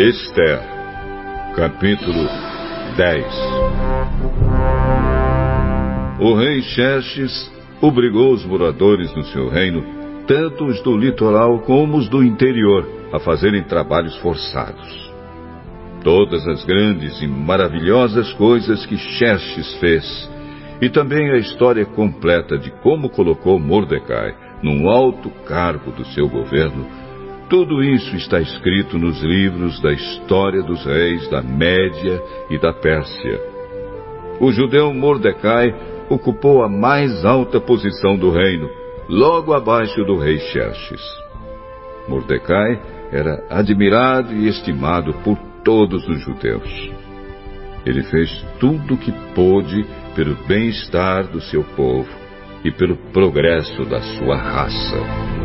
Esther, capítulo 10 O rei Xerxes obrigou os moradores do seu reino, tanto os do litoral como os do interior, a fazerem trabalhos forçados. Todas as grandes e maravilhosas coisas que Xerxes fez, e também a história completa de como colocou Mordecai num alto cargo do seu governo, tudo isso está escrito nos livros da história dos reis da Média e da Pérsia. O judeu Mordecai ocupou a mais alta posição do reino, logo abaixo do rei Xerxes. Mordecai era admirado e estimado por todos os judeus. Ele fez tudo o que pôde pelo bem-estar do seu povo e pelo progresso da sua raça.